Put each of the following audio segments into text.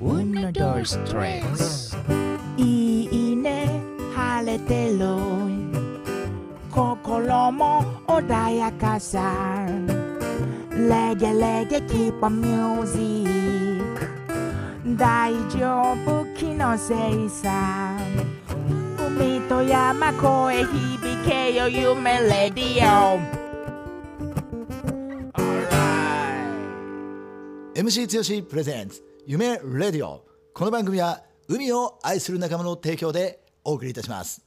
Uno, dos, tres. いいね晴れてる心も穏やかさレゲレゲキーパミュージック大丈夫気のせいさ海と山声響けよ夢レディオ MC 強しプレゼンツ夢レディオ。この番組は海を愛する仲間の提供でお送りいたします。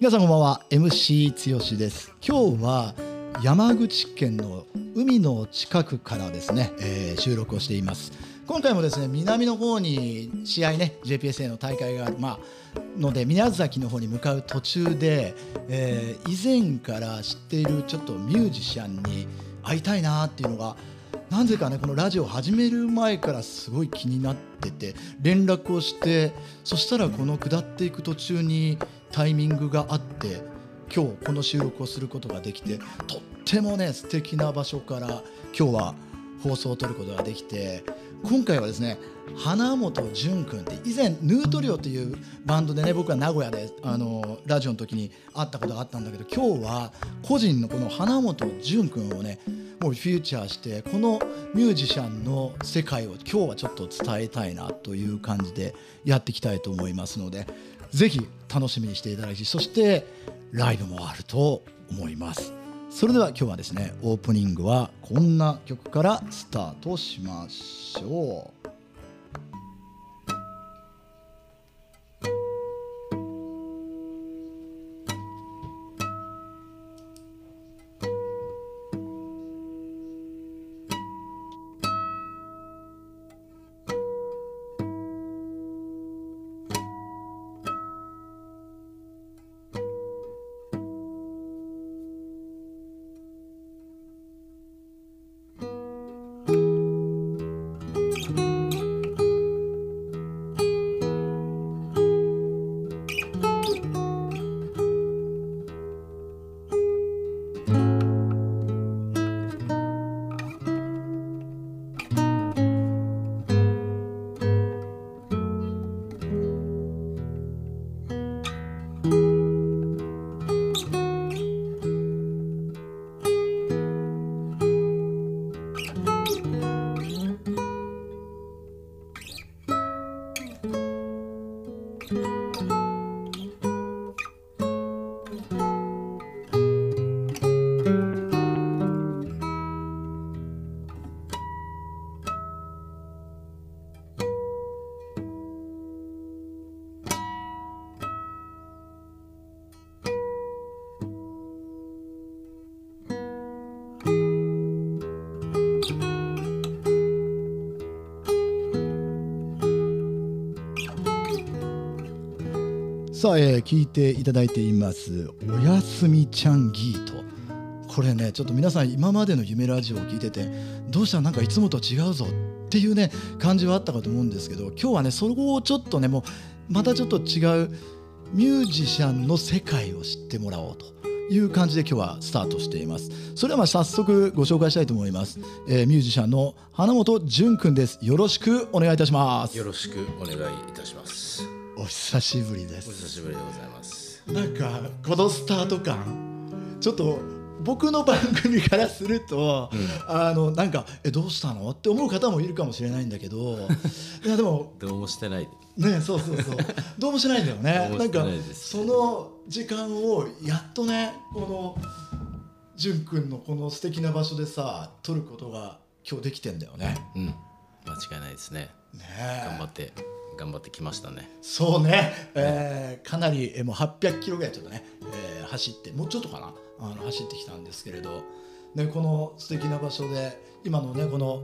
皆さんこんばんは。MC 強しです。今日は山口県の海の近くからですね、えー収録をしています。今回もですね南の方に試合ね JPSA の大会があるまあので宮崎の方に向かう途中で、えー以前から知っているちょっとミュージシャンに会いたいなっていうのがなぜかねこのラジオ始める前からすごい気になってて連絡をしてそしたらこの下っていく途中にタイミングがあって今日この収録をすることができてとってもね素敵な場所から今日は放送を撮ることができて今回はですね花本潤君って以前ヌートリオっていうバンドでね僕は名古屋であのラジオの時に会ったことがあったんだけど今日は個人のこの花本潤君をねもうフューチャーしてこのミュージシャンの世界を今日はちょっと伝えたいなという感じでやっていきたいと思いますのでぜひ楽しみにしていただきそしてライブもあると思います。それでは今日はですねオープニングはこんな曲からスタートしましょう。さあ、えー聞いていただいています「おやすみちゃんギート」これねちょっと皆さん今までの夢ラジオを聞いててどうした？らなんかいつもと違うぞっていうね感じはあったかと思うんですけど今日はねそこをちょっとねもうまたちょっと違うミュージシャンの世界を知ってもらおうという感じで今日はスタートしています。それではまあ早速ご紹介したいと思います、えーミュージシャンの花本潤くんです。よろしくお願いいたします。よろしくお願いいたします。お久しぶりですお久しぶりでございます。なんかこのスタート感ちょっと僕の番組からすると、あのなんか「えどうしたの?」って思う方もいるかもしれないんだけど いやでもどうもしてない。ねそうそうそうどうもしないんだよね なんかその時間をやっとねこの潤くんのこの素敵な場所でさ撮ることが今日できてんだよね。うん、間違いないですね。ねえ頑張って頑張ってきましたね。そうね、えーかなり、えーもう800キロぐらいちょっとね、えー走ってもうちょっとかな？あの走ってきたんですけれど、ね、この素敵な場所で今のねこの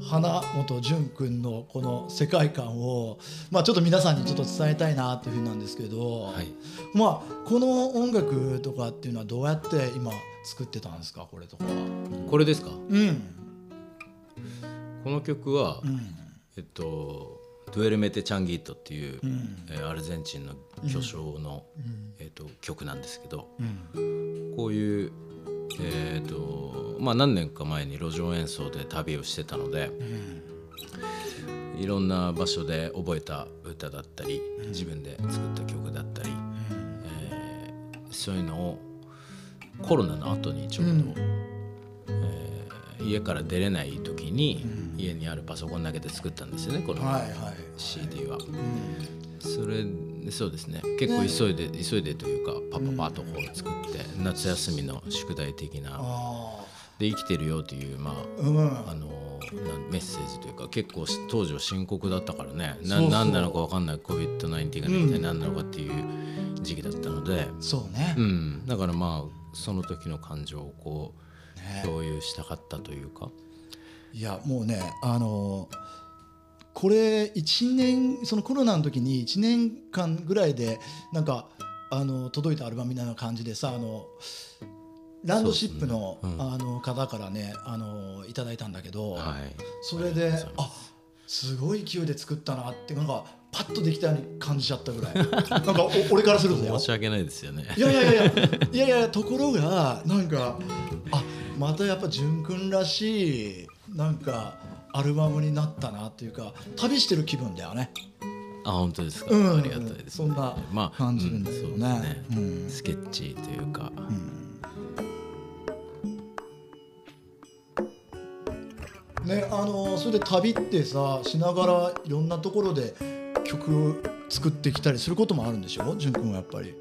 花本潤君のこの世界観を、まあ、ちょっと皆さんにちょっと伝えたいなというふうなんですけど、はい。まあ、この音楽とかっていうのはどうやって今作ってたんですか？これとかは。これですか？うんこの曲は、うんえっとドゥエルメテチャンギートっていう、うん。えーアルゼンチンの巨匠の、えっと曲なんですけど、うん。こういうえーとまあ、何年か前に路上演奏で旅をしてたので、いろんな場所で覚えた歌だったり、自分で作った曲だったり、えーそういうのをコロナの後にちょうど、えー家から出れない時に、家にあるパソコンだけで作ったんですよねこの CD は。それそうですね。結構急いで、急いでというかパッパパッとこう作って、夏休みの宿題的な。あで生きてるよというまああのメッセージというか結構し当時は深刻だったからね。な何なのか分かんない。COVID-19 がね一体何なのかっていう時期だったので、そうね。うん、だからまあその時の感情をこうね共有したかったというか、いやもうねあのこれ1年そのコロナの時に1年間ぐらいでなんかあの届いたアルバムみたいな感じでさあのランドシップの,、ね。うん。あの方からねあのいただいたんだけど、はい、それであす。ごい勢いで作ったなってなんかパッとできたように感じちゃったぐらい。なんかお俺からすると申し訳ないですよね。いやいやいやいやいやいやところがなんかあまたやっぱ淳君らしいなんかアルバムになったなっていうか旅してる気分だよね。あ本当ですか、うん。ありがたいです、そんなまあ感じるんですよね。うんそうですうん。スケッチというか、ねあのそれで旅ってさしながらいろんなところで曲作ってきたりすることもあるんでしょ？淳君はやっぱり。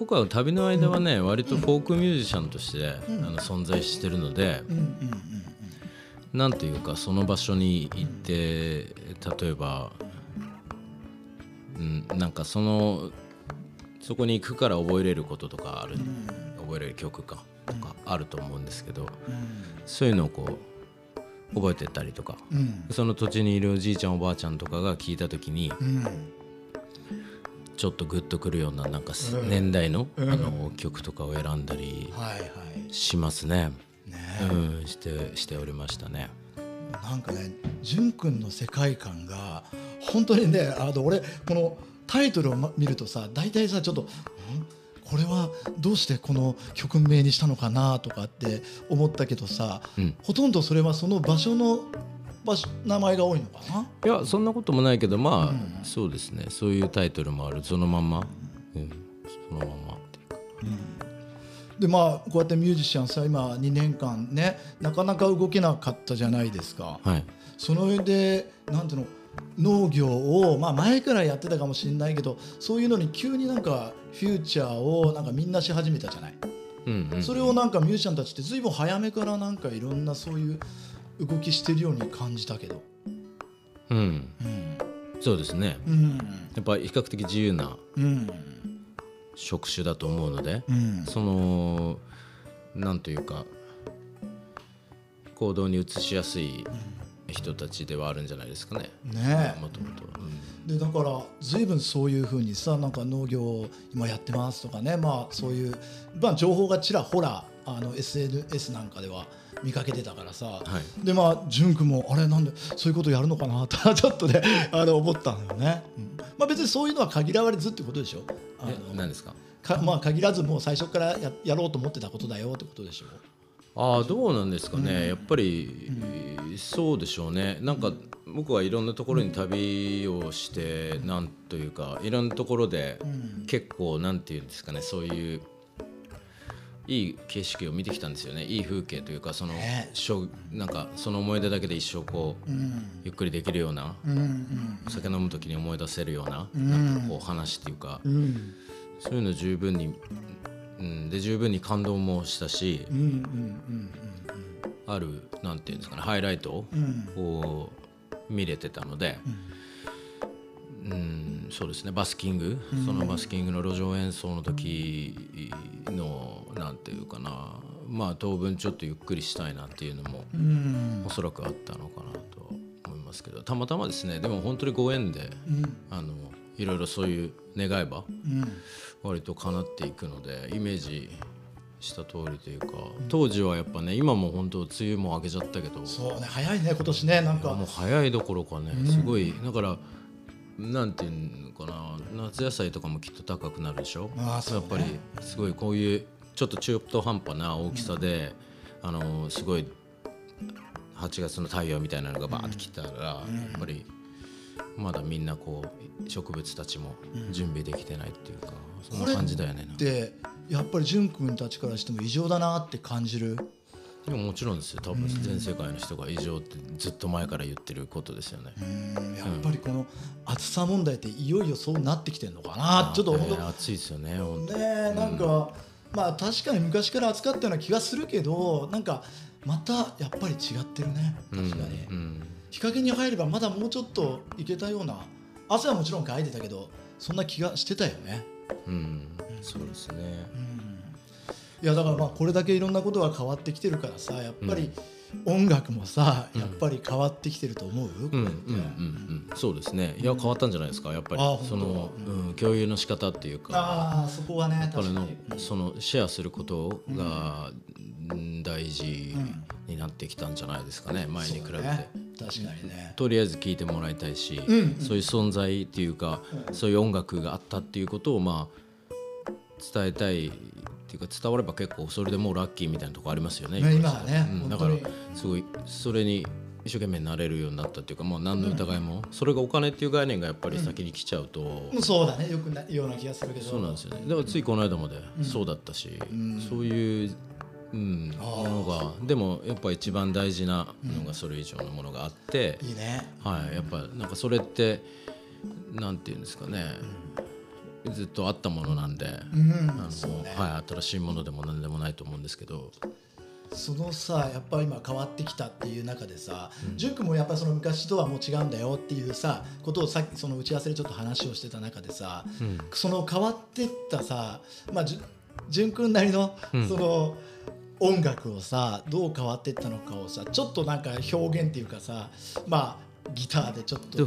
僕は旅の間はね、割とフォークミュージシャンとして、うん。あの存在してるので、うなんというかその場所に行って例えば、うん、なんかそのそこに行くから覚えれることとかある、覚えれる曲かとかあると思うんですけど、そういうのをこう覚えてったりとか、その土地にいるおじいちゃんおばあちゃんとかが聞いた時にうんちょっとグッとくるようななんか年代の,、うん。あの曲とかを選んだりはいはい。しますね。ね。うん、してしておりましたね。なんかね淳君の世界観が本当にねあの俺このタイトルをま見るとさ大体さちょっとん？これはどうしてこの曲名にしたのかなとかって思ったけどさ、うん。ほとんどそれはその場所の場所名前が多いのかな。いやそんなこともないけどまあ、うん。そうですね。そういうタイトルもある。そのまんま、うん、そのままっていうか。でまあこうやってミュージシャンさ今2年間ねなかなか動けなかったじゃないですか。はい。その上でなんていうの農業を、まあ、前からやってたかもしれないけどそういうのに急になんかフューチャーをなんかみんなし始めたじゃない、うんうん。それをなんかミュージシャンたちって随分早めからなんかいろんなそういう動きしてるように感じたけど、うん。うん。そうですね。うん。やっぱり比較的自由なうん。職種だと思うので、うん。そのなんというか行動に移しやすい人たちではあるんじゃないですかね。ねえ。もともとでだから随分そういうふうにさなんか農業を今やってますとかね。まあそういう、まあ、情報がちらほらあの SNS なんかでは見かけてたからさ、はい。でまあ淳君もあれなんでそういうことやるのかな？とちょっとねあの思ったんだよね、うん。まあ別にそういうのは限らずってことでしょ？あのえ何ですか？かまあ限らずもう最初からややろうと思ってたことだよってことでしょ？ああどうなんですかね、やっぱり、そうでしょうね。なんか僕はいろんなところに旅をして、なんというかいろんなところで、ん。結構なんていうんですかねそういういい景色を見てきたんですよね。いい風景というかその、ね。しょなんかその思い出だけで一生こう、うん。ゆっくりできるような、うんうん。お酒飲む時に思い出せるような,、ん。なんかこう話っていうか、うん。そういうの十分に、うん、で十分に感動もしたし、うんうんうんあるなんていうんですかねハイライトを見れてたので、うん、そうですね。バスキング、そのバスキングの路上演奏の時のなんていうかな。まあ当分ちょっとゆっくりしたいなっていうのもうん。おそらくあったのかなと思いますけど。たまたまですね。でも本当にご縁でうん。あのいろいろそういう願えばうん。割と叶っていくのでイメージした通りというか当時はやっぱね今も本当梅雨も明けちゃったけど。そうね。早いね今年ねなんか。もう早いどころかねすごいだからなんていうのかな夏野菜とかもきっと高くなるでしょ？あーそうね。やっぱりすごいこういうちょっと中途半端な大きさで、あのすごい8月の太陽みたいなのがバーって来たら、やっぱりまだみんなこう植物たちも準備できてないっていうか、そんな感じだよね。でやっぱり淳君たちからしても異常だなって感じる？でももちろんですよ。多分全世界の人が異常ってずっと前から言ってることですよね。うん。やっぱりこの暑さ問題っていよいよそうなってきてるのかな。ちょっとね暑いですよね本当。ねなんか、まあ確かに昔から暑かったような気がするけどなんかまたやっぱり違ってるね。確かに、うん。日陰に入ればまだもうちょっといけたような汗はもちろんかいてたけどそんな気がしてたよね、うん。うん。そうですね。いやだからまあこれだけいろんなことが変わってきてるからさやっぱり音楽もさ、やっぱり変わってきてると思う、うんうんうんうん。そうですね。いや変わったんじゃないですかやっぱり。その、うん、共有の仕方っていうか。ああそこはね確かに。そのシェアすることがうん。大事になってきたんじゃないですかね前に比べて、確かにね。とりあえず聞いてもらいたいし、んそういう存在っていうか、そういう音楽があったっていうことをまあ伝えたいっていうか伝われば結構それでもうラッキーみたいなとこありますよねね今はね。うん。だからすごいそれに一生懸命なれるようになったっていうかもう何の疑いも、それがお金っていう概念がやっぱり先に来ちゃうと、そうだねよくないような気がするけど。そうなんですよね。だからついこの間までそうだったし、そういう、うん、ものがでもやっぱ一番大事なのがそれ以上のものがあって、いいね。はい、やっぱなんかそれってなんていうんですかね、ずっとあったものなんで、うん。ね。はい、新しいものでも何でもないと思うんですけど、そのさやっぱり今変わってきたっていう中でさ淳、君もやっぱりその昔とはもう違うんだよっていうさことをさっきその打ち合わせでちょっと話をしてた中でさ、その変わってったさまあじゅ淳君なりのうん。その、音楽をさどう変わってったのかをさちょっとなんか表現っていうかさまあギターでちょっと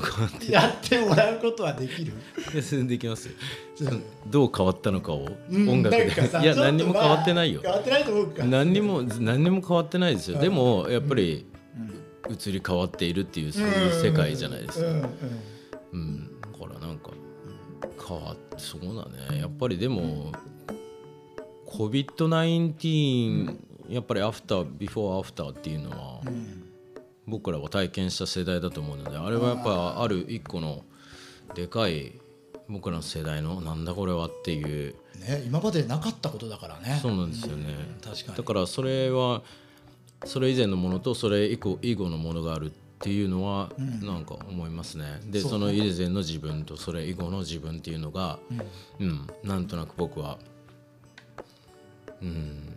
やってもらうことはできる？できますよ。どう変わったのかをうん音楽で、いや何にも変わってないよ。まあ変わってないと思うか。何にも何にも変わってないですよ。うん。でもやっぱり移り変わっているっていうそういう世界じゃないですか。うんだからなんか変わってそうだね。やっぱりでも COVID-19 やっぱりアフタービフォーアフターっていうのは僕らは体験した世代だと思うのであれはやっぱある一個のでかい僕らの世代のなんだこれはっていうね、今までなかったことだからね。そうなんですよね確かに。だからそれはそれ以前のものとそれ以降以後のものがあるっていうのはなんか思いますね。でそうその以前の自分とそれ以後の自分っていうのが、うんなんとなく僕は、うん、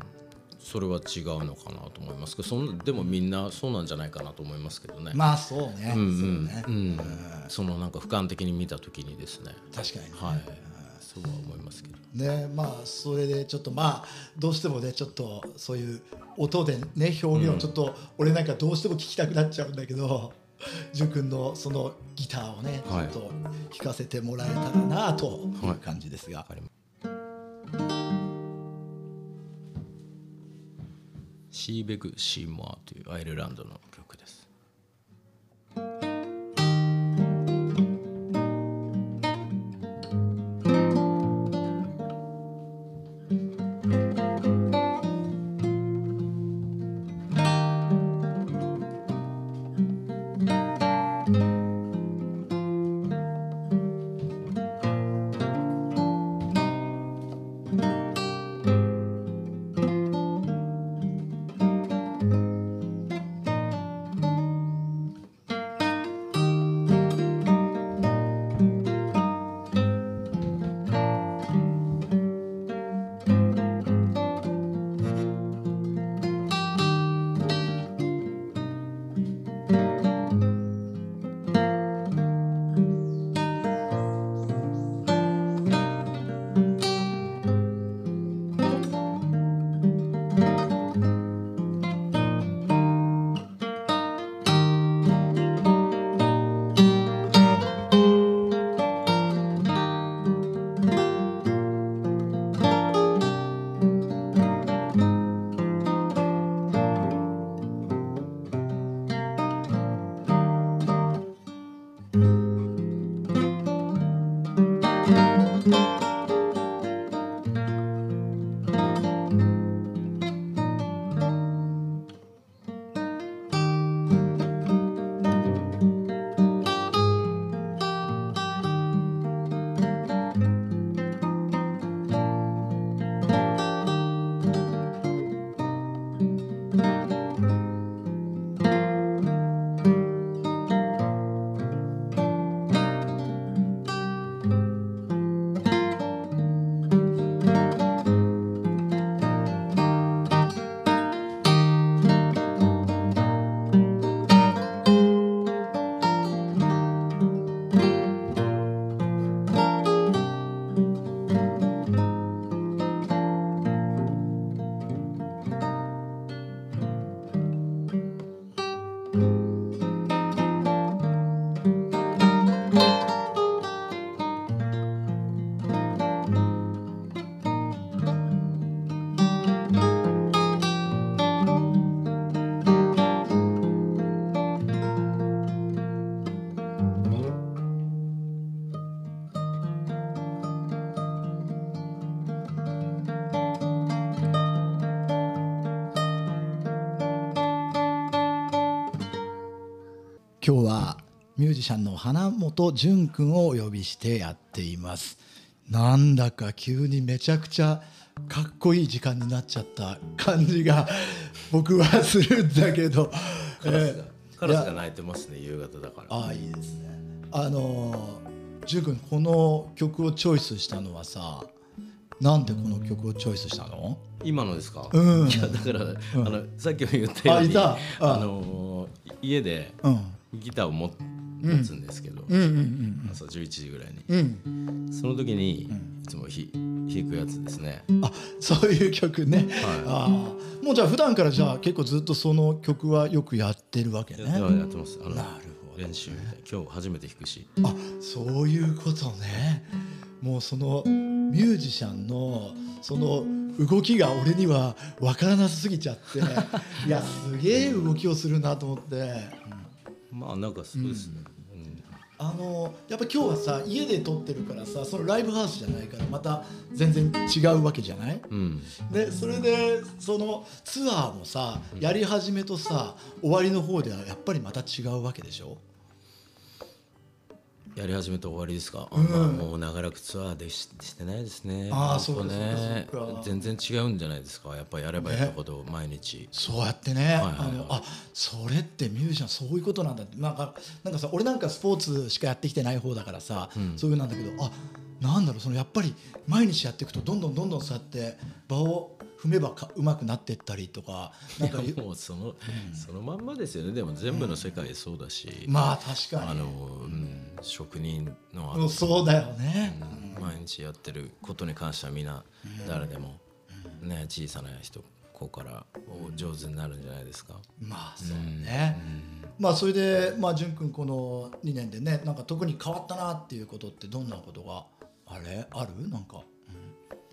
それは違うのかなと思いますけどそんでもみんなそうなんじゃないかなと思いますけどね。まあそうね。うんうそうんね、うん、そのなんか俯瞰的に見た時にですね。確かにね。はい。そうは思いますけど。ねまあそれでちょっとまあどうしてもねちょっとそういう音でね表現をちょっと、俺なんかどうしても聞きたくなっちゃうんだけど 淳君のそのギターをねちょはいっと弾かせてもらえたらなという感じですが、わかシーベグ・シーモアというアイルランドのミュージシャンの花本淳君をお呼びしてやっています。なんだか急にめちゃくちゃかっこいい時間になっちゃった感じが僕はするんだけど、カラスがえーカラスが鳴いてますね夕方だから。ああいいですね。あの淳君この曲をチョイスしたのはさなんでこの曲をチョイスしたの？今のですか、うん。いやだから、あのさっきも言ったようにあの家でうん。ギターを持持つんですけど、うんうん朝11時ぐらいに。うん。うんその時にいつもひ弾くやつですね。あそういう曲ね、ああもうじゃあ普段からじゃあ結構ずっとその曲はよくやってるわけね。ややってます。あのなるほど練習今日初めて弾くし。あそういうことね。もうそのミュージシャンのその動きが俺には分からなさすぎちゃって。いやすげえ動きをするなと思って、まあなんかそうですね、うん。あのやっぱ今日はさ家で撮ってるからさそのライブハウスじゃないからまた全然違うわけじゃない？うん。でそれでそのツアーもさやり始めとさ終わりの方ではやっぱりまた違うわけでしょ？やり始めて終わりですか、うん。まあ、もう長らくツアーでししてないですね。あー本当ね。そうかそうか全然違うんじゃないですか？やっぱやればやるほど毎日、そうやってね、はいはいはい。あのあそれってミュージシャンそういうことなんだって。なんかなんかさ俺なんかスポーツしかやってきてない方だからさ、うん。そういうなんだけどあなんだろうそのやっぱり毎日やっていくとどんどんどんどんそうやって場を踏めばか上手くなってったりとかなんかもうその、そのまんまですよね。でも全部の世界そうだし、まあ確かに。あの、うん、職人のうんそうだよね、うん毎日やってることに関してはみん。な誰でも、ね、小さな人子からお上手になるんじゃないですか。まあそうね、まあそれでまあ淳君この2年でねなんか特に変わったなっていうことってどんなことがあれ？ある？なんか、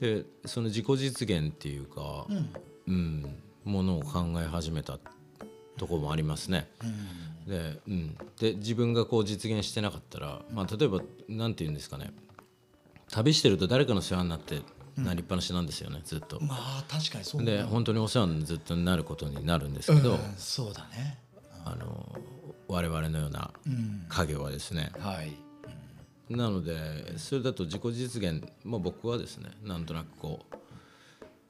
でその自己実現っていうか、うんうん、ものを考え始めたところもありますね。で,、うん、で自分がこう実現してなかったら、まあ、例えばなんて言うんですかね。旅してると誰かの世話になってなりっぱなしなんですよね、ずっと。まあ確かにそうだで本当にお世話にずっとなることになるんですけど、うんそうだね。あの我々のようなうん。家業はですね、はいなのでそれだと自己実現、まあ、僕はですねなんとなくこ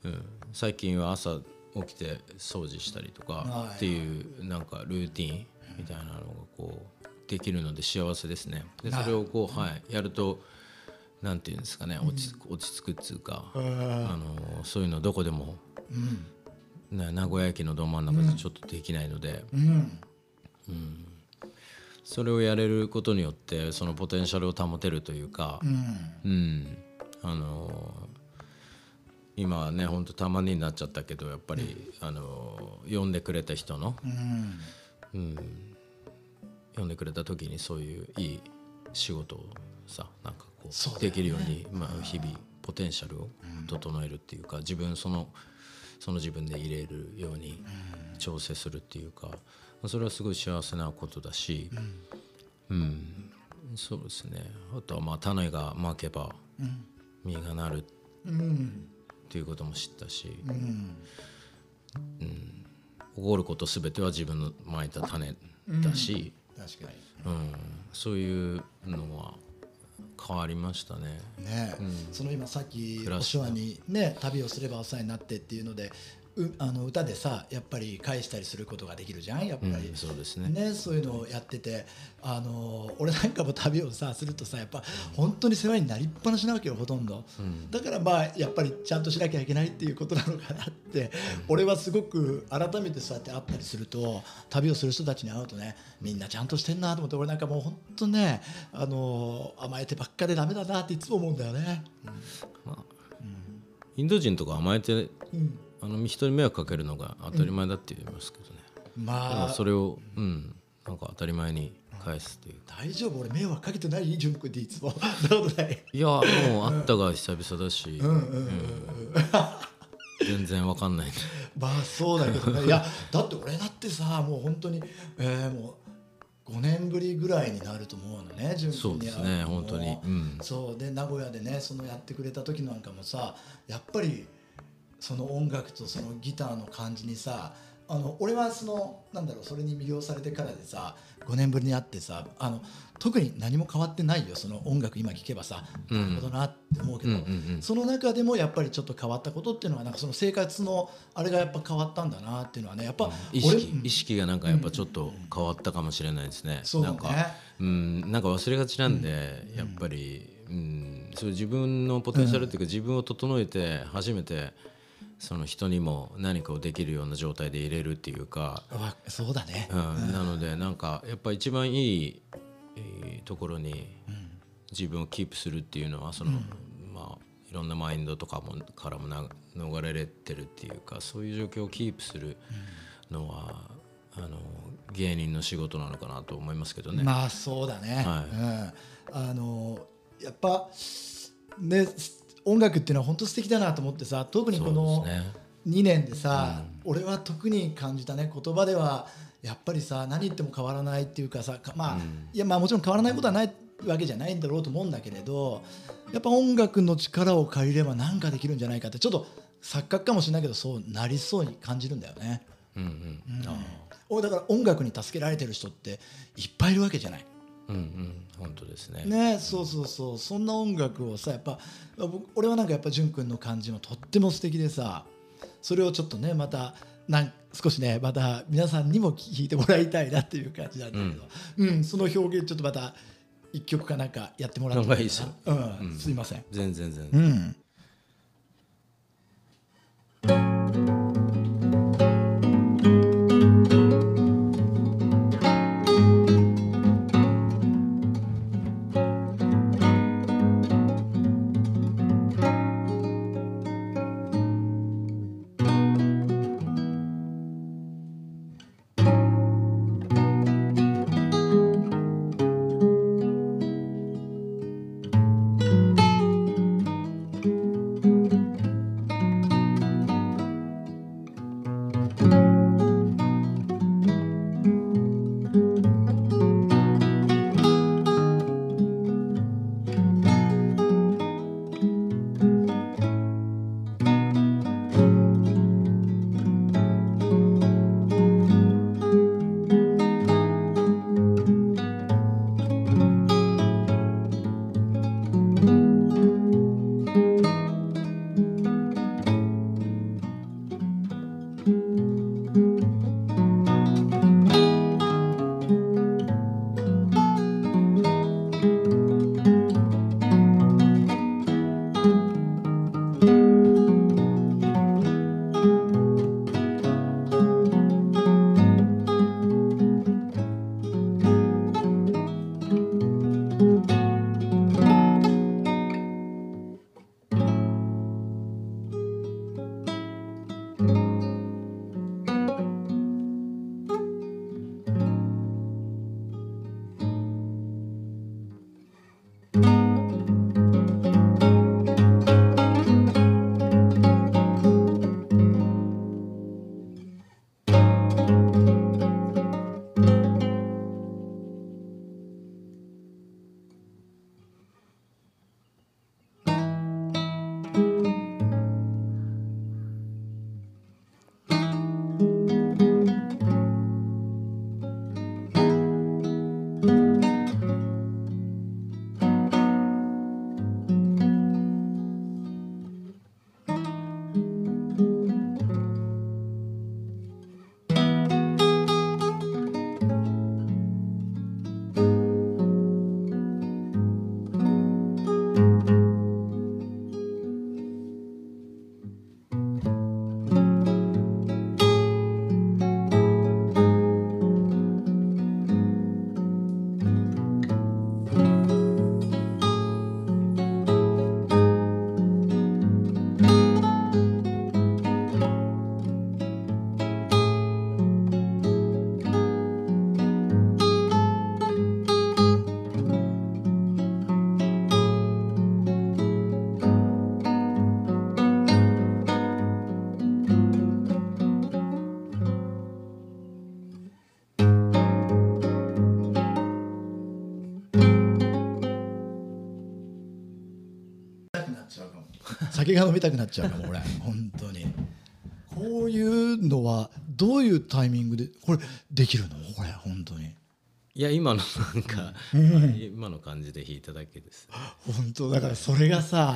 う、うん、最近は朝起きて掃除したりとはいかっていうなんかルーティンみたいなのがこうできるので幸せですね。でそれをこう、はい、やるとなんていうんですかね落ち落ち着くっつうか、あのそういうのどこでも、ね、名古屋駅のど真ん中でちょっとできないので。うんそれをやれることによってそのポテンシャルを保てるというか、うん。うん。あの今はね本当たまになっちゃったけどやっぱり、あの呼んでくれた人の、うん。うん、呼んでくれた時にそういういい仕事をさなんかこうね。できるように、まあ、日々ポテンシャルを整えるっていうか自分そのその自分で入れるように調整するっていうかそれはすごい幸せなことだし、うん。そうですね。あとはまあ種がまけば実がなるっうん。ていうことも知ったし、うん。起こること全ては自分のまいた種だし、確かうん。そういうのは変わりましたね。にね、その今さっきお世話にね旅をすればお世話になってっていうのでうあの歌でさやっぱり返したりすることができるじゃんやっぱり、うんそうですね。ね、そういうのをやっててあの俺なんかも旅をさするとさやっぱ本当に世話になりっぱなしなわけよほとんど、だからまあやっぱりちゃんとしなきゃいけないっていうことなのかなって、俺はすごく改めてそうやって会ったりすると旅をする人たちに会うとねみんなちゃんとしてんなと思って俺なんかもう本当ねあの甘えてばっかでダメだなっていつも思うんだよね。インド人とか甘えてうんあの人に迷惑かけるのが当たり前だって言いますけどね、でまもあ。それを、うん、なんか当たり前に返すっていう。大丈夫。俺迷惑かけてない純君っていつも。い。いやもう会ったが久々だし、うん全然わかんない。まあそうだけどね。いやだって俺だってさもう本当にえー、もう5年ぶりぐらいになると思うのね純そうですね本当に。うん。そう。で名古屋でねそのやってくれた時なんかもさやっぱりその音楽とそのギターの感じにさああの俺はそのなんだろうそれに魅了されてからでさ5年ぶりに会ってさあの特に何も変わってないよその音楽今聴けばさ、うん。なるほどなって思うけど、うんうんうんその中でもやっぱりちょっと変わったことっていうのはなんかその生活のあれがやっぱ変わったんだなっていうのはねやっぱ意俺識意識がなんかやっぱちょっと変わったかもしれないですね。そうだね。なんかうん。なんか忘れがちなんで、やっぱり、うん、そう自分のポテンシャルっていうか、自分を整えて初めてその人にも何かをできるような状態で入れるっていうか、わそうだね、うん。なのでなんかやっぱ一番いい、えーところに自分をキープするっていうのはその、まあいろんなマインドとかもからもな逃れれてるっていうかそういう状況をキープするのは、あの芸人の仕事なのかなと思いますけどね。まあそうだね、はい。うん、あのやっぱね音楽っていうのは本当素敵だなと思ってさ特にこのですね。2年でさ、俺は特に感じたね言葉ではやっぱりさ何言っても変わらないっていうかさかまあ、いやまあもちろん変わらないことはないわけじゃないんだろうと思うんだけれどやっぱ音楽の力を借りれば何かできるんじゃないかってちょっと錯覚かもしれないけどそうなりそうに感じるんだよね。うんうん。あ俺だから音楽に助けられてる人っていっぱいいるわけじゃない。ーうんうん本当ですね。ねそうそうそう。そんな音楽をさやっぱ僕俺はなんかやっぱ淳君の感じもとっても素敵でさそれをちょっとねまたなん少しねまた皆さんにも聞いてもらいたいなっていう感じなんだけど、うん。その表現ちょっとまた一曲かなんかやってもらっていいですよ。うん。すいません。全然全う然。ん酒が飲みたくなっちゃうかも俺本当に。こういうのはどういうタイミングでこれできるの？これ本当に。いや今のなんか、今の感じで弾いただけです。本当だからそれがさ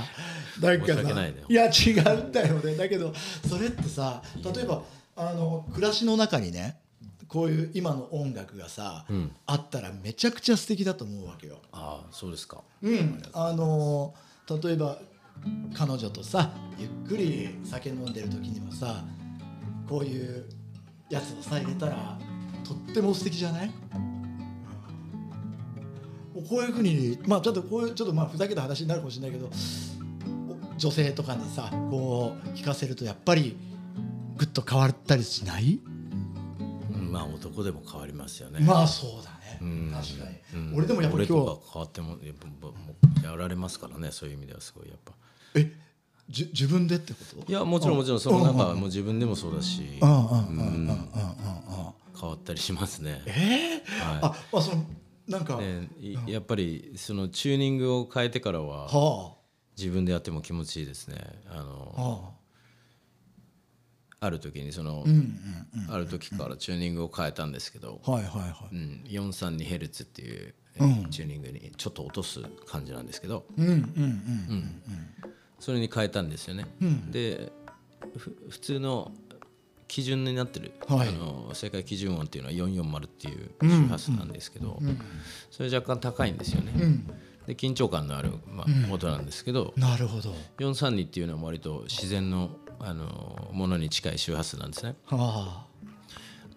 なんかさねいや違うんだよね。だけどそれってさ例えばあの暮らしの中にねこういう今の音楽がさ、ん。あったらめちゃくちゃ素敵だと思うわけよ。ああそうですか。うん、あの例えば彼女とさゆっくり酒飲んでる時にもさこういうやつをさ入れたらとっても素敵じゃない、うん。こういうふうにまあちょっとこういうちょっとまあふざけた話になるかもしれないけどお女性とかにさこう聞かせるとやっぱりぐっと変わったりしない、うんまあ男でも変わりますよね。まあそうだね、うん。確かに、うん。俺でもやっぱり今日変わってもやっぱもうやられますからねそういう意味ではすごいやっぱえじゅ自分でってこと？いやもちろんもちろんその中はもう自分でもそうだし。うんうんうんうんうんうんうん。変わったりしますね。えー？はあまあそのなんか、いねいやっぱりそのチューニングを変えてからはは自分でやっても気持ちいいですね。ああのはあ。る時にそのあうんうん。ある時からチューニングを変えたんですけどうんはいはいはい。うん、432ヘルツっていう、うん。チューニングにちょっと落とす感じなんですけどうんうん。うんそれに変えたんですよね。うん。でふ普通の基準になってる、はい。あの世界基準音っていうのは440っていう周波数なんですけど、それ若干高いんですよね。うん。で緊張感のある、まあ音なんですけど、なるほど。432っていうのは割と自然のあのものに近い周波数なんですね。は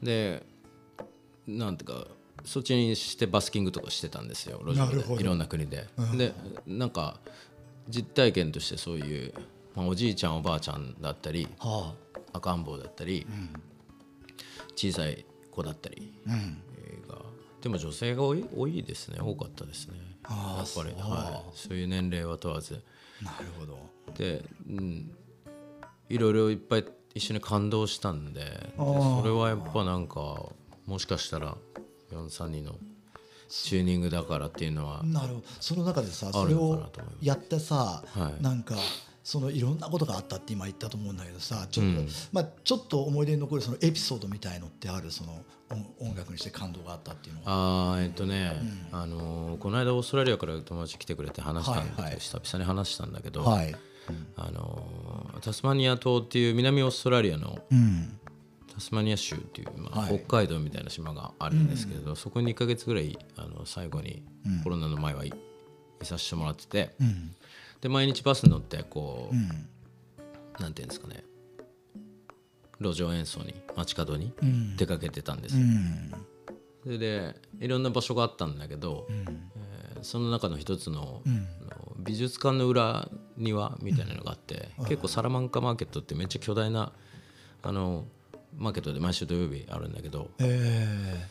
でなんていうかそっちにしてバスキングとかしてたんですよ。いろんな国で。でなんか実体験としてそういう、まあ、おじいちゃんおばあちゃんだったりあ。は赤ん坊だったり、小さい子だったり、あうん。でも女性が多い多いですね。多かったですね。やっぱり。そう。はい、そういう年齢は問わず。なるほど。で、うん、いろいろいっぱい一緒に感動したんでそれはやっぱなんかもしかしたら432のチューニングだからっていうのはなるほど。その中でさそれをやってさ、はい。なんかそのいろんなことがあったって今言ったと思うんだけどさちょっと、うん。まあ、ちょっと思い出に残るそのエピソードみたいのってある？その音音楽にして感動があったっていうのは。あーえっとね、あのーこの間オーストラリアから友達来てくれて話したんで、はいはい。久々に話したんだけど、はい、あのータスマニア島っていう南オーストラリアのうんスマニア州っていう、まあ北海道みたいな島があるんですけれど、そこに2ヶ月ぐらいあの最後に、コロナの前はいいさせてもらってて、うんで毎日バスに乗ってこう、うんなんていうんですかね路上演奏に街角に出かけてたんですよ、んそれでいろんな場所があったんだけど、うんえーその中の一つの,、あの美術館の裏庭みたいなのがあって、結構サラマンカマーケットってめっちゃ巨大なあのマーケットで毎週土曜日あるんだけど、え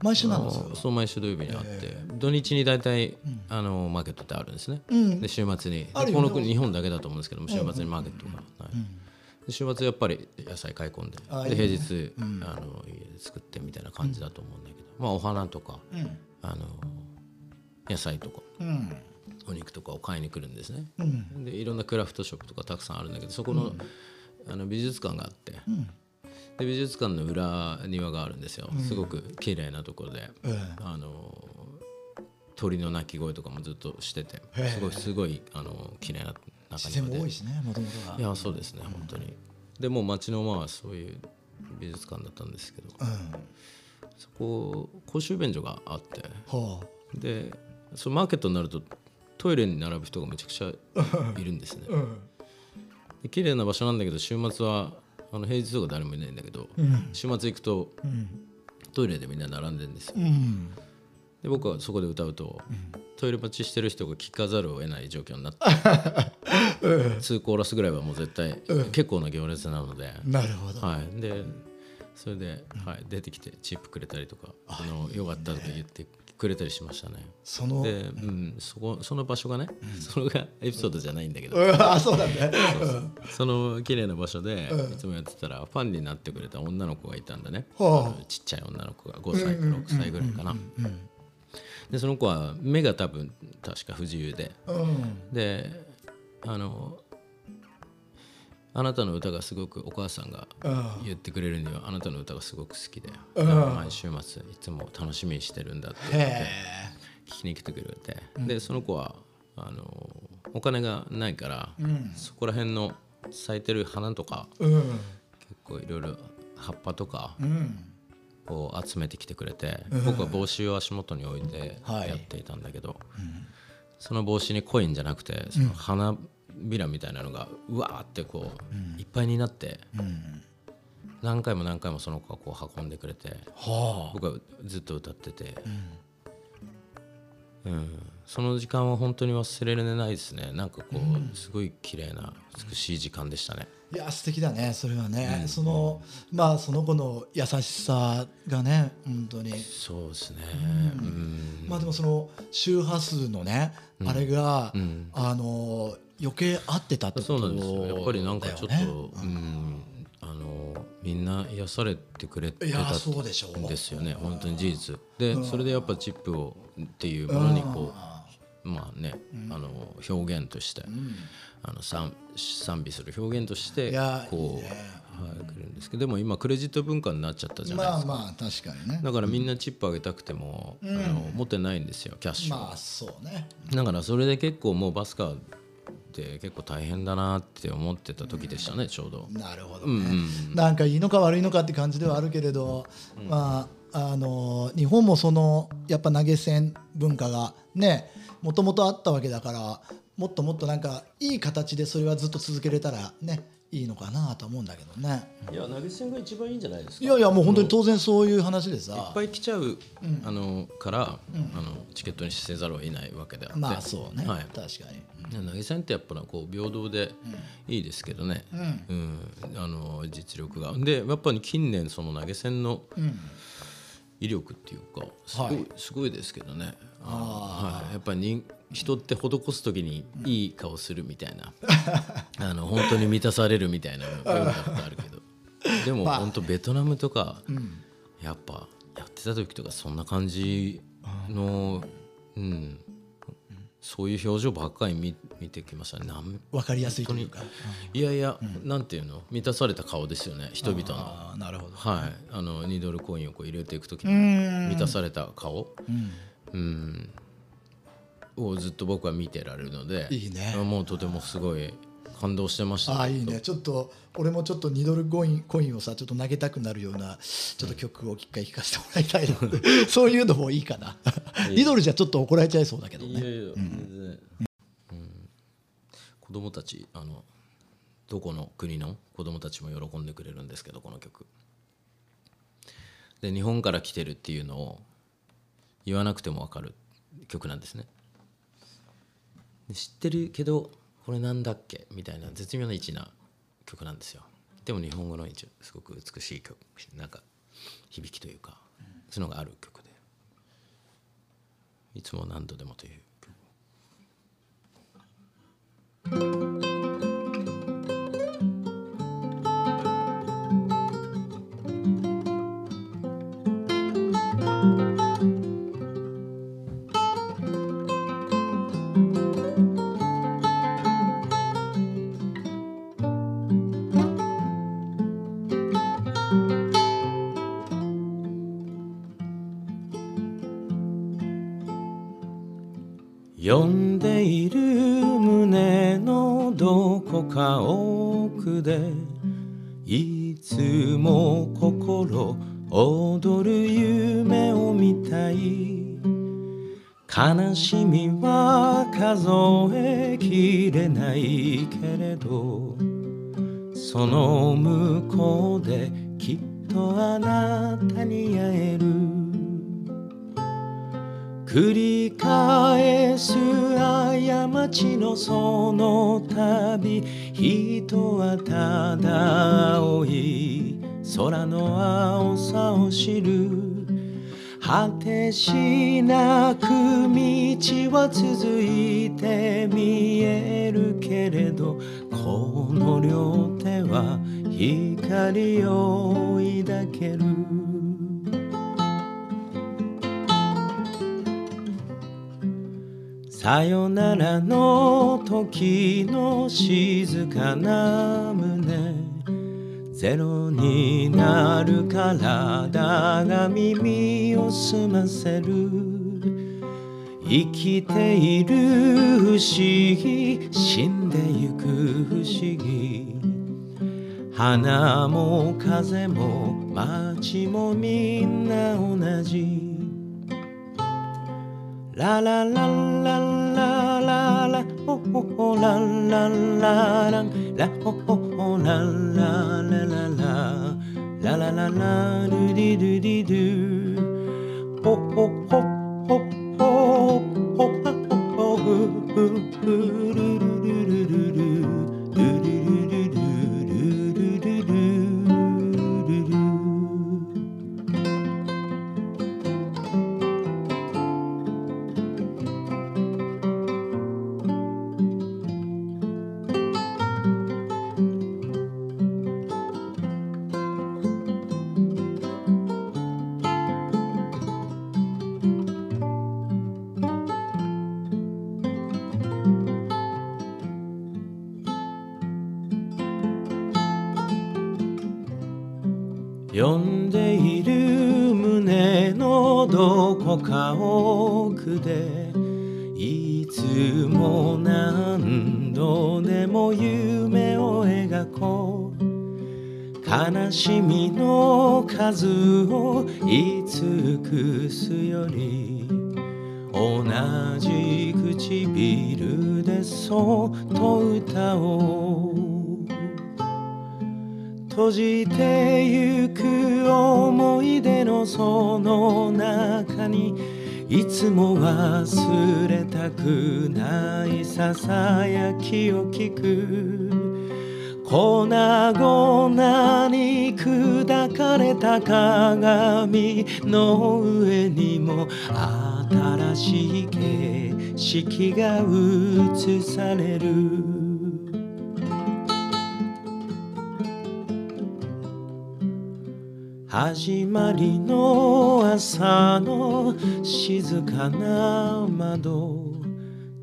ー、毎週なんですよ。そう毎週土曜日にあって、土日に大体、あのマーケットってあるんですね、うん。で週末に、ね。この国日本だけだと思うんですけども週末にマーケットが、はい。で週末やっぱり野菜買い込んでで平日、あの家で作ってみたいな感じだと思うんだけど、まあお花とか、うん。あの野菜とかうん。お肉とかを買いに来るんですね、うん。でいろんなクラフトショップとかたくさんあるんだけどそこの,、あの美術館があって、で美術館の裏庭があるんですよ、すごく綺麗なところで、ええ。あの鳥の鳴き声とかもずっとしててすごいすごいあの綺麗な中自然庭でも多いしねもともとが。いやそうですね本当に。でもう街のまあそういう美術館だったんですけど。うん。そこ公衆便所があって。はでそのマーケットになるとトイレに並ぶ人がめちゃくちゃいるんですね。あ。うん。で綺麗な場所なんだけど週末はあの平日とか誰もいないんだけど、うん。週末行くとうん。トイレでみんな並んでるんですよ。うん。で僕はそこで歌うと、トイレ待ちしてる人が聞かざるを得ない状況になって、2コーラスぐらいはもう絶対、結構な行列なので、なるほど。はい、でそれで、はい、出てきてチップくれたりとかあのよかったとか言ってくれたりしましたね。そので、うん、そこその場所がね、それが エピソードじゃないんだけど、うん。あそうなんだね。その綺麗な場所でいつもやってたらファンになってくれた女の子がいたんだね、ちっちゃい女の子が5歳か6歳ぐらいかな、でその子は目が多分確か不自由で。うん。であのあなたの歌がすごくお母さんがうん言ってくれるにはあなたの歌がすごく好きで、うん毎週末いつも楽しみにしてるんだって聞きに来てくれて、でその子はあのお金がないから、うん。そこら辺の咲いてる花とかうん。結構いろいろ葉っぱとかうん。を集めてきてくれて、うん。僕は帽子を足元に置いてはい。やっていたんだけど、その帽子にコインじゃなくてその花びらみたいなのがうわーってこう、いっぱいになってうん。何回も何回もその子がこう運んでくれては僕はずっと歌ってて、うん。その時間は本当に忘れられないですね。なんかこう、すごい綺麗な美しい時間でしたね。あいや素敵だねそれはね、そのまあその子の優しさがね本当に。そうですね、うん。まあでもその周波数のね、あれが、ん。あの余計合ってたってことそうなんですよ。やっぱりなんかちょっと、ね。うん。あのみんな癒されてくれてたんですよね。本当に事実。で、それでやっぱチップをっていうものにこう、まあね、あの表現として、あの賛賛美する表現としてこうはい、来るんですけどでも今クレジット文化になっちゃったじゃないですか、まあまあ確かにね。だからみんなチップあげたくても、あの持ってないんですよキャッシュを、まあそうね。だからそれで結構もうバスカーって結構大変だなって思ってた時でしたねちょうど。なるほどね、うんうんなんかいいのか悪いのかって感じではあるけれど、まああの日本もそのやっぱ投げ銭文化がねもともとあったわけだからもっともっとなんかいい形でそれはずっと続けれたらねいいのかなと思うんだけどね。いや投げ銭が一番いいんじゃないですか？いやいやもう本当に当然そういう話でいっさぱい来ちゃう、あのから、あのチケットにせざるを得ないわけであって。まあそうね、はい。確かに。投げ銭ってやっぱこう平等でいいですけどね、うん。あの実力が。でやっぱり近年その投げ銭の威力っていうかすごい,、はい。すごいですけどね。あのはい、やっぱり人人って施す時にいい顔するみたいな、あの本当に満たされるみたいな文化ってあるけど。でもまあ本当ベトナムとか、やっぱやってた時とかそんな感じの、うん、そういう表情ばっかり見見てきましたね。なん分かりやすいというか。いやいや、なんていうの？満たされた顔ですよね。人々の。なるほど。はい、あの2ドルコインをこう入れていく時うにん。満たされた顔、うん、をずっと僕は見てられるのでいいね。もうとてもすごい感動してました。ああいいね。ちょっと俺もちょっと2ドルコインコインをさちょっと投げたくなるようなちょっと曲を一回聴かせてもらいたいな そういうのもいいかな。2ドルじゃちょっと怒られちゃいそうだけどね。いやいや、うん、子供たちあのどこの国の子供たちも喜んでくれるんですけどこの曲。で日本から来てるっていうのを言わなくても分かる曲なんですね。で知ってるけどこれなんだっけ？みたいな絶妙な位置な曲なんですよ。でも日本語の位置すごく美しい曲なんか響きというかそういうのがある曲で。いつも何度でもという曲。読んでいる胸のどこか奥でいつも心躍る夢を見たい。悲しみは数えきれないけれどその向こうできっとあなたに会える。繰り返ちのその度人はただ青い空の青さを知る。果てしなく道は続いて見えるけれどこの両手は光を抱ける。さよならの時の静かな胸。ゼロになる体が耳を澄ませる。生きている不思議死んでゆく不思議。花も風も街もみんな同じ。啦啦啦啦啦啦啦，哦哦哦，啦啦啦啦啦，哦哦哦，啦啦啦啦啦，啦啦啦啦，嘟滴嘟滴嘟，哦哦哦。静かな窓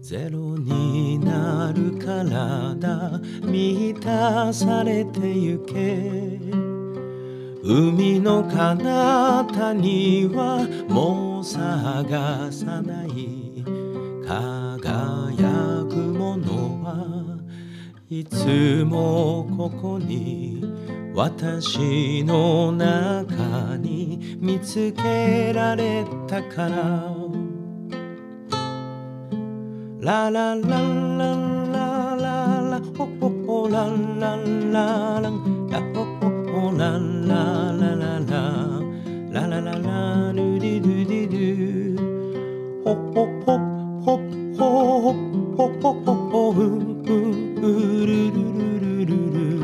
ゼロになる体満たされてゆけ。海の彼方にはもう探さない。輝くものはいつもここに私の中に見つけられたから。ラララララララホホホラララララホホホラララララララララルディルディルホホホホホホホホホフフルルルルルル do do do do do do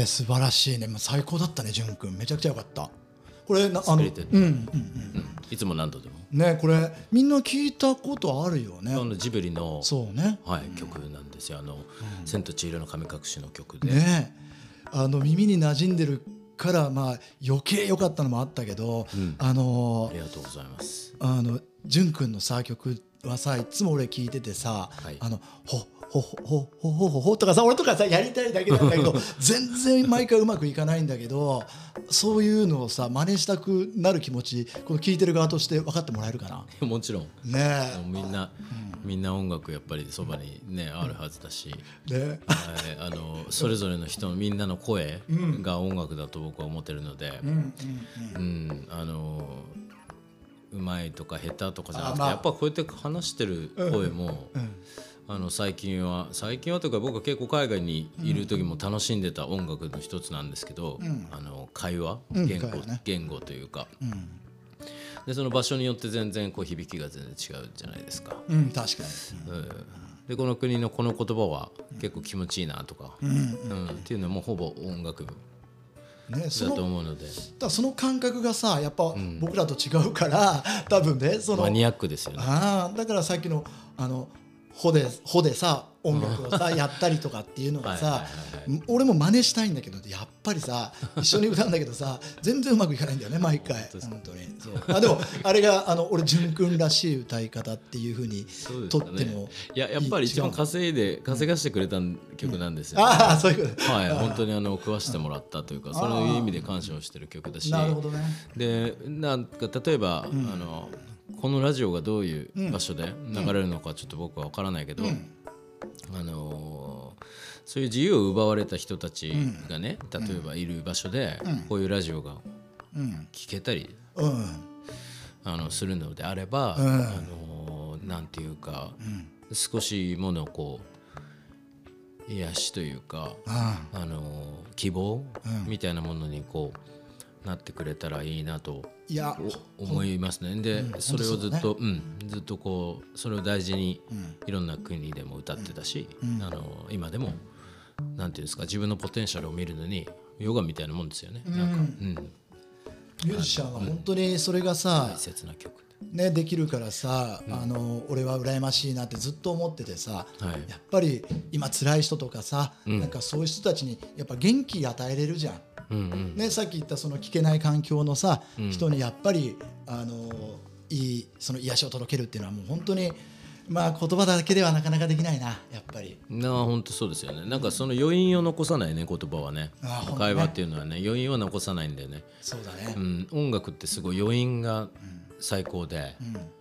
えー、素晴らしいね、まあ、最高だったね、じゅんくん、めちゃくちゃよかった。これ、なあの、うん、うん、うん、いつも何度でも？ね、これ、みんな聞いたことあるよね。あ。のジブリの、そうね。はい、曲なんですよ。あの「千と千尋の神隠し」の曲で、ね、あの耳に馴染んでるからまあ余計良かったのもあったけど、うん。あのありがとうございます。あの淳君のさ曲はさいつも俺聞いててさ、はい。あのほほほほほほほほとかさ俺とかさやりたいだけなんだけど 全然毎回うまくいかないんだけどそういうのをさ真似したくなる気持ちこの聞いてる側として分かってもらえるかな？もちろん。ねみんな、みんな音楽やっぱりそばにねあるはずだし、え。ねはいあのそれぞれの人のみんなの声が音楽だと僕は思ってるので、うん。うんあのうまいとか下手とかじゃなくて、あまあ。やっぱこうやって話してる声も、うんうんあの最近は最近はというか僕は結構海外にいる時も楽しんでた音楽の一つなんですけど、ん。あの会話？うん言語,、会話ね。言語というか。うん。でその場所によって全然こう響きが全然違うじゃないですか。うん確かうん。でこの国のこの言葉は結構気持ちいいなとか、に、うんうん。っていうのはもうほぼ音楽ね、そだのと思うので。だその感覚がさやっぱ僕らと違うから、多分ねその。マニアックですよね。ああだからさっきのあのほでほでさ音楽をさやったりとかっていうのがさ俺も真似したいんだけどやっぱりさ一緒に歌うんだけどさ 全然うまくいかないんだよね毎回。本当に。そう。あでもあれがあの俺淳君らしい歌い方っていうふうにとってもいややっぱり一番稼いで稼がしてくれた曲なんですよ、ああそういうこと。はい。本当にあの食わしてもらったというかそういう意味で感謝をしてる曲だし。なるほどね。でなんか例えば、あのこのラジオがどういう場所で流れるのかちょっと僕は分からないけど、あのーそういう自由を奪われた人たちがね、例えばいる場所で、こういうラジオがうん。聞けたりうん。あのするのであれば、うん。あのーなんていうか、少しものこう癒しというか、あ。あのー希望、うん。みたいなものにこうなってくれたらいいなといや思いますね。で、うん。それをずっ本と、うん、ずっとこうそれを大事にうん。いろんな国でも歌ってたし、うん。あの今でもなんていうんですか自分のポテンシャルを見るのにヨガみたいなもんですよね。なんか、うん、ミュージシャンは本当にそれがさ大切な曲。ね、できるからさ、あの俺は羨ましいなってずっと思っててさ、はいやっぱり今辛い人とかさ、うんなんかそういう人たちにやっぱ元気与えれるじゃん。うんうんね、さっき言ったその聞けない環境のさ、うん人にやっぱりあのいいその癒しを届けるっていうのはもう本当にまあ言葉だけではなかなかできないなやっぱり。なあ本当そうですよね。なんかその余韻を残さないね言葉はねね会話っていうのはね余韻は残さないんだよね。そうだねう。ん、音楽ってすごい余韻が最高で、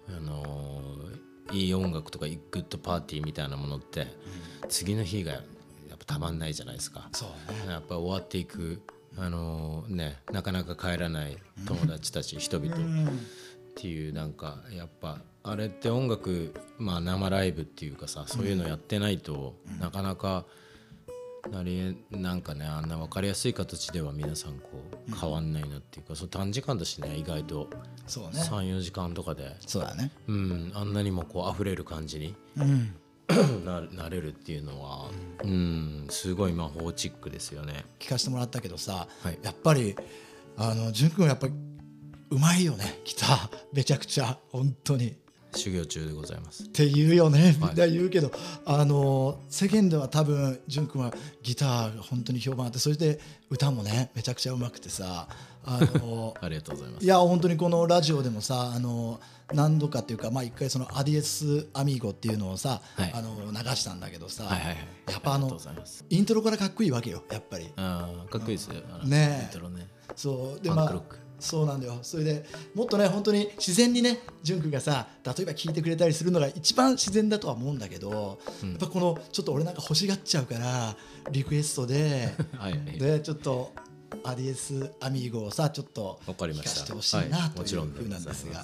うん。あのーいい音楽とかグッドパーティーみたいなものって、次の日がやっぱたまんないじゃないですか。そうだね。やっぱ終わっていく、あのーね、なかなか帰らない友達たち、人々。っていうなんかやっぱあれって音楽、まあ、生ライブっていうかさそういうのやってないと、なかなかなりなんかねあんな分かりやすい形では皆さんこう変わんないなっていうか、そう短時間だしね意外とね。34時間とかで、そうだね。うん、あんなにもこう溢れる感じにうん。ななれるっていうのは、うん、すごい魔法チックですよね。聞かせてもらったけどさ、はいやっぱりあの淳君はやっぱりうまいよねギターめちゃくちゃ本当に。修行中でございますっ。て言うよねみはいんな言うけど、あの世間では多分淳君はギターが本当に評判あってそれで歌もねめちゃくちゃうまくてさあの ありがとうございます。いや本当にこのラジオでもさあの何度かっていうかまあ一回そのアディエスアミーゴっていうのをさ、はいあの流したんだけどさ、はいはいはい。やっぱあの。イントロからかっこいいわけよやっぱり。ああ、かっこいいですよ。ねえイントロね。そうでまあそうなんだよそれでもっとね本当に自然にね淳君がさ例えば聞いてくれたりするのが一番自然だとは思うんだけど、うんやっぱこのちょっと俺なんか欲しがっちゃうからリクエストではい はい。でちょっとアディエスアミーゴをさちょっと。聞かせてほしいな、はいというふうもちろんでなんですが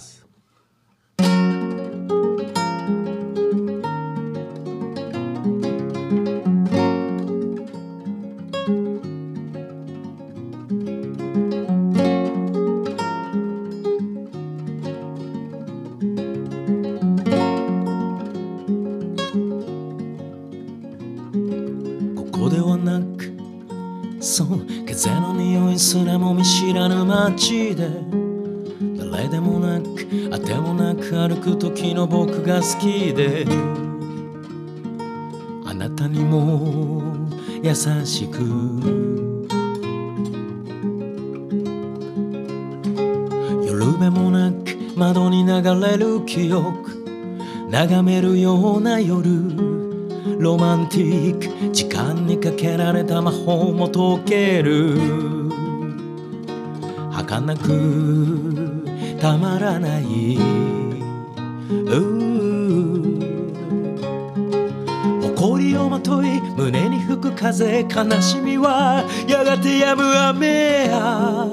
街で誰でもなくあてもなく歩く時の僕が好きであなたにも優しく。るべもなく窓に流れる記憶眺めるような夜ロマンティック時間にかけられた魔法も解ける。儚くたまらない。誇りをまとい胸に吹く風悲しみはやがて止む雨や。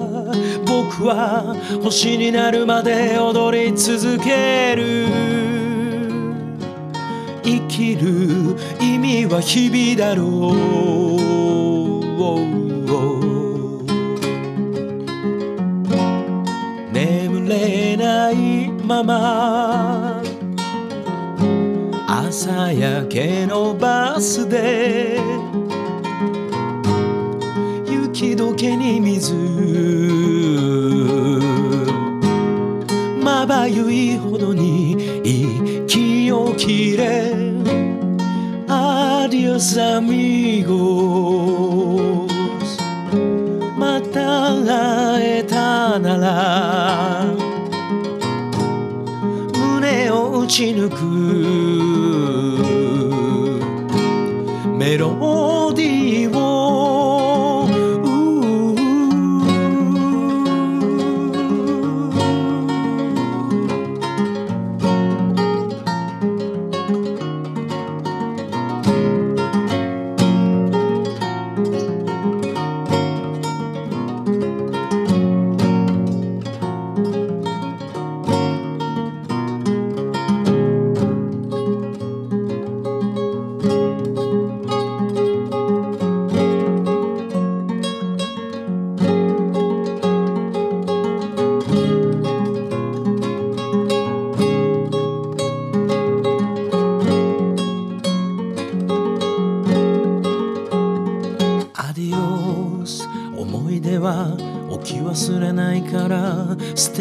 僕は星になるまで踊り続ける。生きる意味は日々だろう。ないまま朝焼けのバスで雪解けに水まばゆいほどに息を切れアディオスアミゴスまた会えたならち抜く。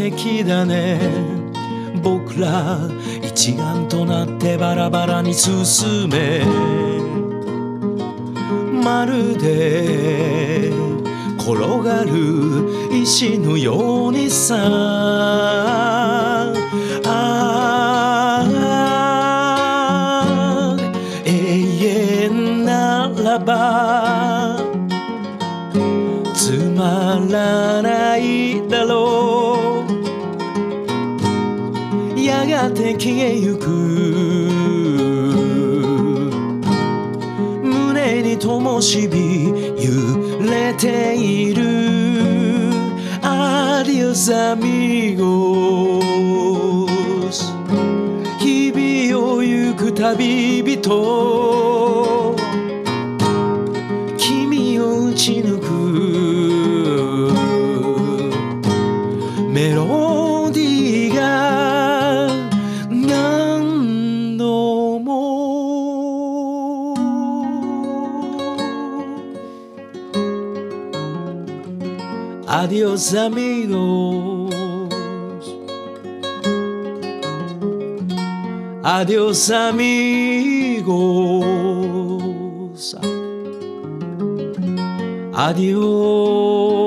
素敵だね。僕ら一丸となってバラバラに進め。まるで転がる石のようにさ。消えゆく。胸に灯火揺れている。アディオスアミゴス。日々を行く旅人。Adiós amigos. Adiós amigos. Adiós.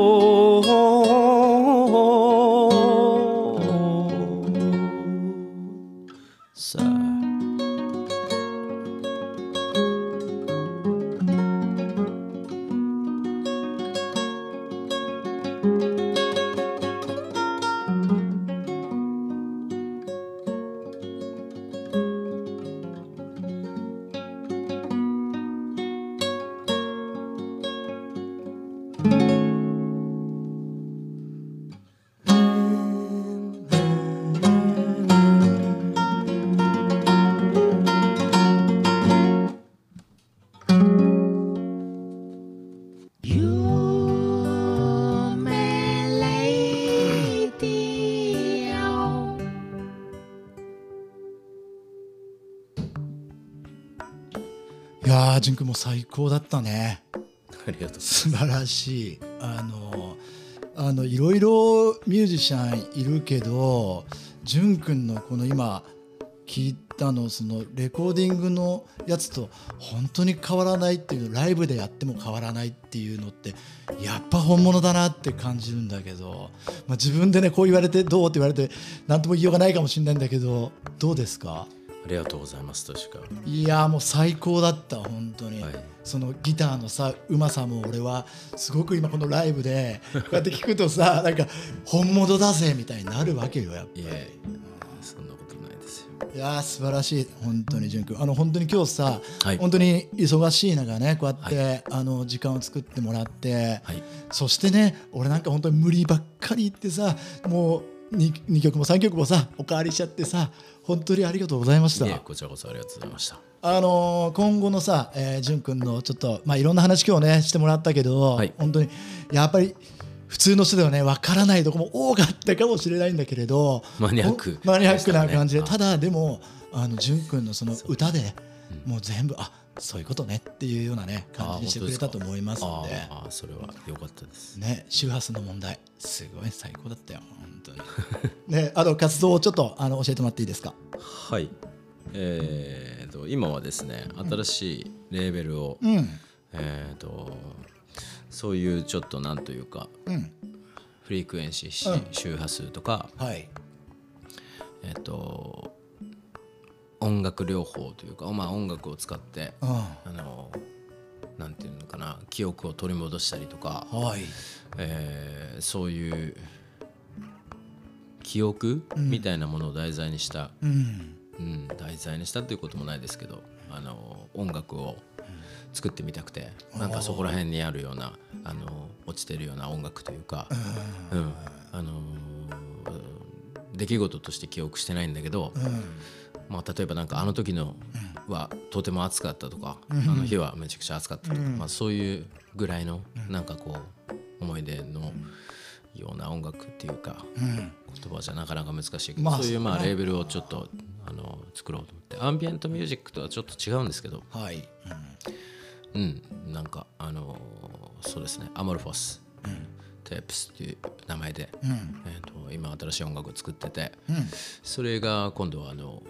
最高だったね。ありがとう。素晴らしい。あのあのいろいろミュージシャンいるけど淳君のこの今聞いたのそのレコーディングのやつと本当に変わらないっていうのライブでやっても変わらないっていうのってやっぱ本物だなって感じるんだけど、まあ、自分でねこう言われてどうって言われて何とも言いようがないかもしれないんだけどどうですか？ありがとうございます。としか。いやもう最高だった本当に、はい。そのギターのさうまさも俺はすごく今このライブで こうやって聞くとさなんか本物だぜみたいになるわけよやっぱり。いえそんなことないですよ。いやー素晴らしい本当に淳君あの本当に今日さ、はい。本当に忙しい中ねこうやって、あの時間を作ってもらって、はい。そしてね俺なんか本当に無理ばっかり言ってさもう 2, 2曲も3曲もさおかわりしちゃってさ本当にありがとうございました。こちらこそありがとうございました。あのー今後のさ、えー、淳君のちょっと、まあ、いろんな話今日ねしてもらったけど、はい。本当にやっぱり普通の人ではね分からないとこも多かったかもしれないんだけれどマニアックおマニアックな感じでたただでもあの淳君のその歌でもう全部あそういうことねっていうようなね感じにしてくれたと思いますので。あそれは良かったです。ね周波数の問題。すごい最高だったよ本当に。ねあと活動をちょっとあの教えてもらっていいですか？はい。えー、と今はですね新しいレーベルを、うん。えー、とそういうちょっとなんというかうん。フリークエンシー、うん。周波数とか、はい。えー、と音楽療法というか、まあ、音楽を使ってうん。あのなんていうのかな記憶を取り戻したりとか、はい。えーそういう記憶みたいなものを題材にした、うん。うん、題材にしたっていうこともないですけどあの音楽を作ってみたくて、なんかそこら辺にあるようなあの落ちてるような音楽というか、うん。あの出来事として記憶してないんだけど、まあ、例えばなんかあの時のはとても暑かったとか、あの日はめちゃくちゃ暑かったとか、まあ、そういうぐらいのなんかこう思い出のような音楽っていうか、うん。言葉じゃなかなか難しいけど、まあそういうまあレーベルをちょっとあの作ろうと思って。アンビエントミュージックとはちょっと違うんですけどはい。うん。なんかあのそうですね。アモルフォス、テープスっていう名前で、うん。えー、と今新しい音楽を作ってて、うん。それが今度はあの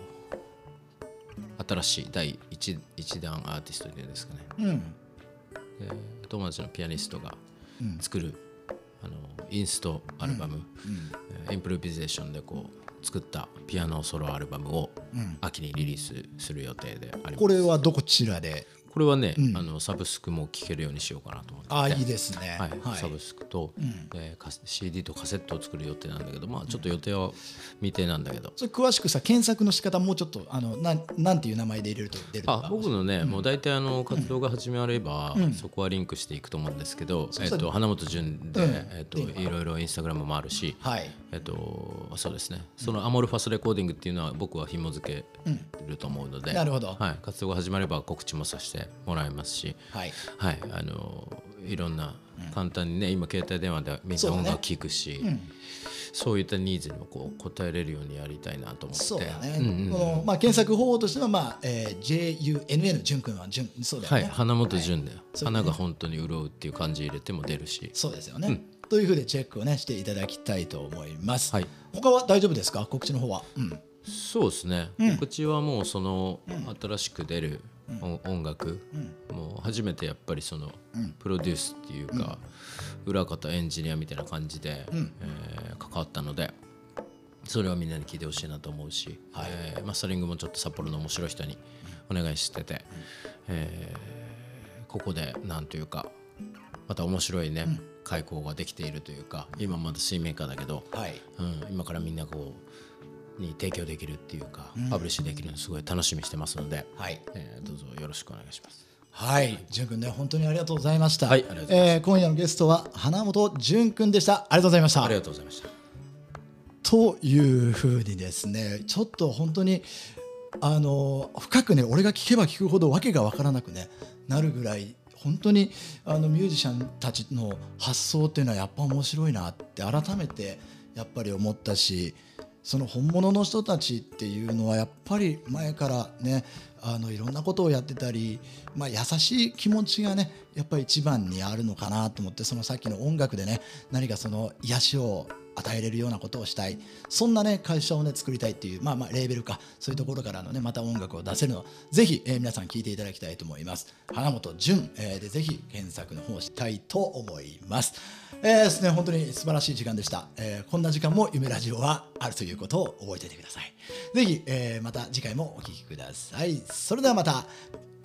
新しい第一一弾アーティストっていうんですかね、うん。で友達のピアニストが作る、あのインストアルバム、えーインプロビゼーションでこう作ったピアノソロアルバムを秋にリリースする予定であります。これはどちらでこれはね、あのサブスクも聴けるようにしようかなと思って。てああいいですね。はい。サブスクと、えーカ CD とカセットを作る予定なんだけどまあちょっと予定は未定なんだけど、それ詳しくさ検索の仕方もうちょっとあのなんなんていう名前で入れると出るあ僕のね、もう大体あの活動が始まれば、そこはリンクしていくと思うんですけど、えっと花本潤で、うん。えっといろいろインスタグラムもあるし、はいえっとそうですね。そのアモルファスレコーディングっていうのは僕は紐付けると思うので、なるほど。はい、活動が始まれば告知もさせてもらいますし、はい。はい、あのいろんな簡単にね今携帯電話でみんな音楽聴くしそう,、いったニーズにもこう応えれるようにやりたいなと思って。そうだね、うんうんこのまあ、検索方法としては、まあえー、JUNN 潤君は潤そうだよね、はい、花本潤だよ、そうだね。花が本当に潤うっていう感じ入れても出るし。そうですよね、というふうでチェックをねしていただきたいと思います、はい。他は大丈夫ですか？告知の方は、うん、そうですね、告知はもうその新しく出る音音楽、もう初めてやっぱりそのプロデュースっていうか、裏方エンジニアみたいな感じで、えー関わったのでそれはみんなに聞いてほしいなと思うし、えーマスタリングもちょっと札幌の面白い人にお願いしてて、えーここでなんというかまた面白いね、開口ができているというか今まだ水面下だけど、はいうん、今からみんなこうに提供できるっていうか、パブリッシュできるのすごい楽しみにしてますので、はいえーどうぞよろしくお願いします。はい、潤君ね、本当にありがとうございました。はいありがとうございますえー今夜のゲストは花本潤君でした。ありがとうございましたあり。がとうございました。というふうにですね、ちょっと本当にあの深くね、俺が聞けば聞くほどわけがわからなくねなるぐらい。本当にあのミュージシャンたちの発想っていうのはやっぱ面白いなって改めてやっぱり思ったしその本物の人たちっていうのはやっぱり前からねあのいろんなことをやってたり、まあ、優しい気持ちがねやっぱり一番にあるのかなと思ってそのさっきの音楽でね何かその癒しを与えれるようなことをしたい。そんなね会社をね作りたいっていうまあまあレーベルかそういうところからのねまた音楽を出せるのぜひ、えー皆さん聞いていただきたいと思います。花本潤、えーでぜひ検索の方をしたいと思います。えーですね本当に素晴らしい時間でした、えーこんな時間も夢ラジオはあるということを覚えておいてください。ぜひ、えーまた次回もお聴きください。それではまた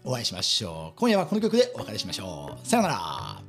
お会いしましょう。今夜はこの曲でお別れしましょう。さようなら。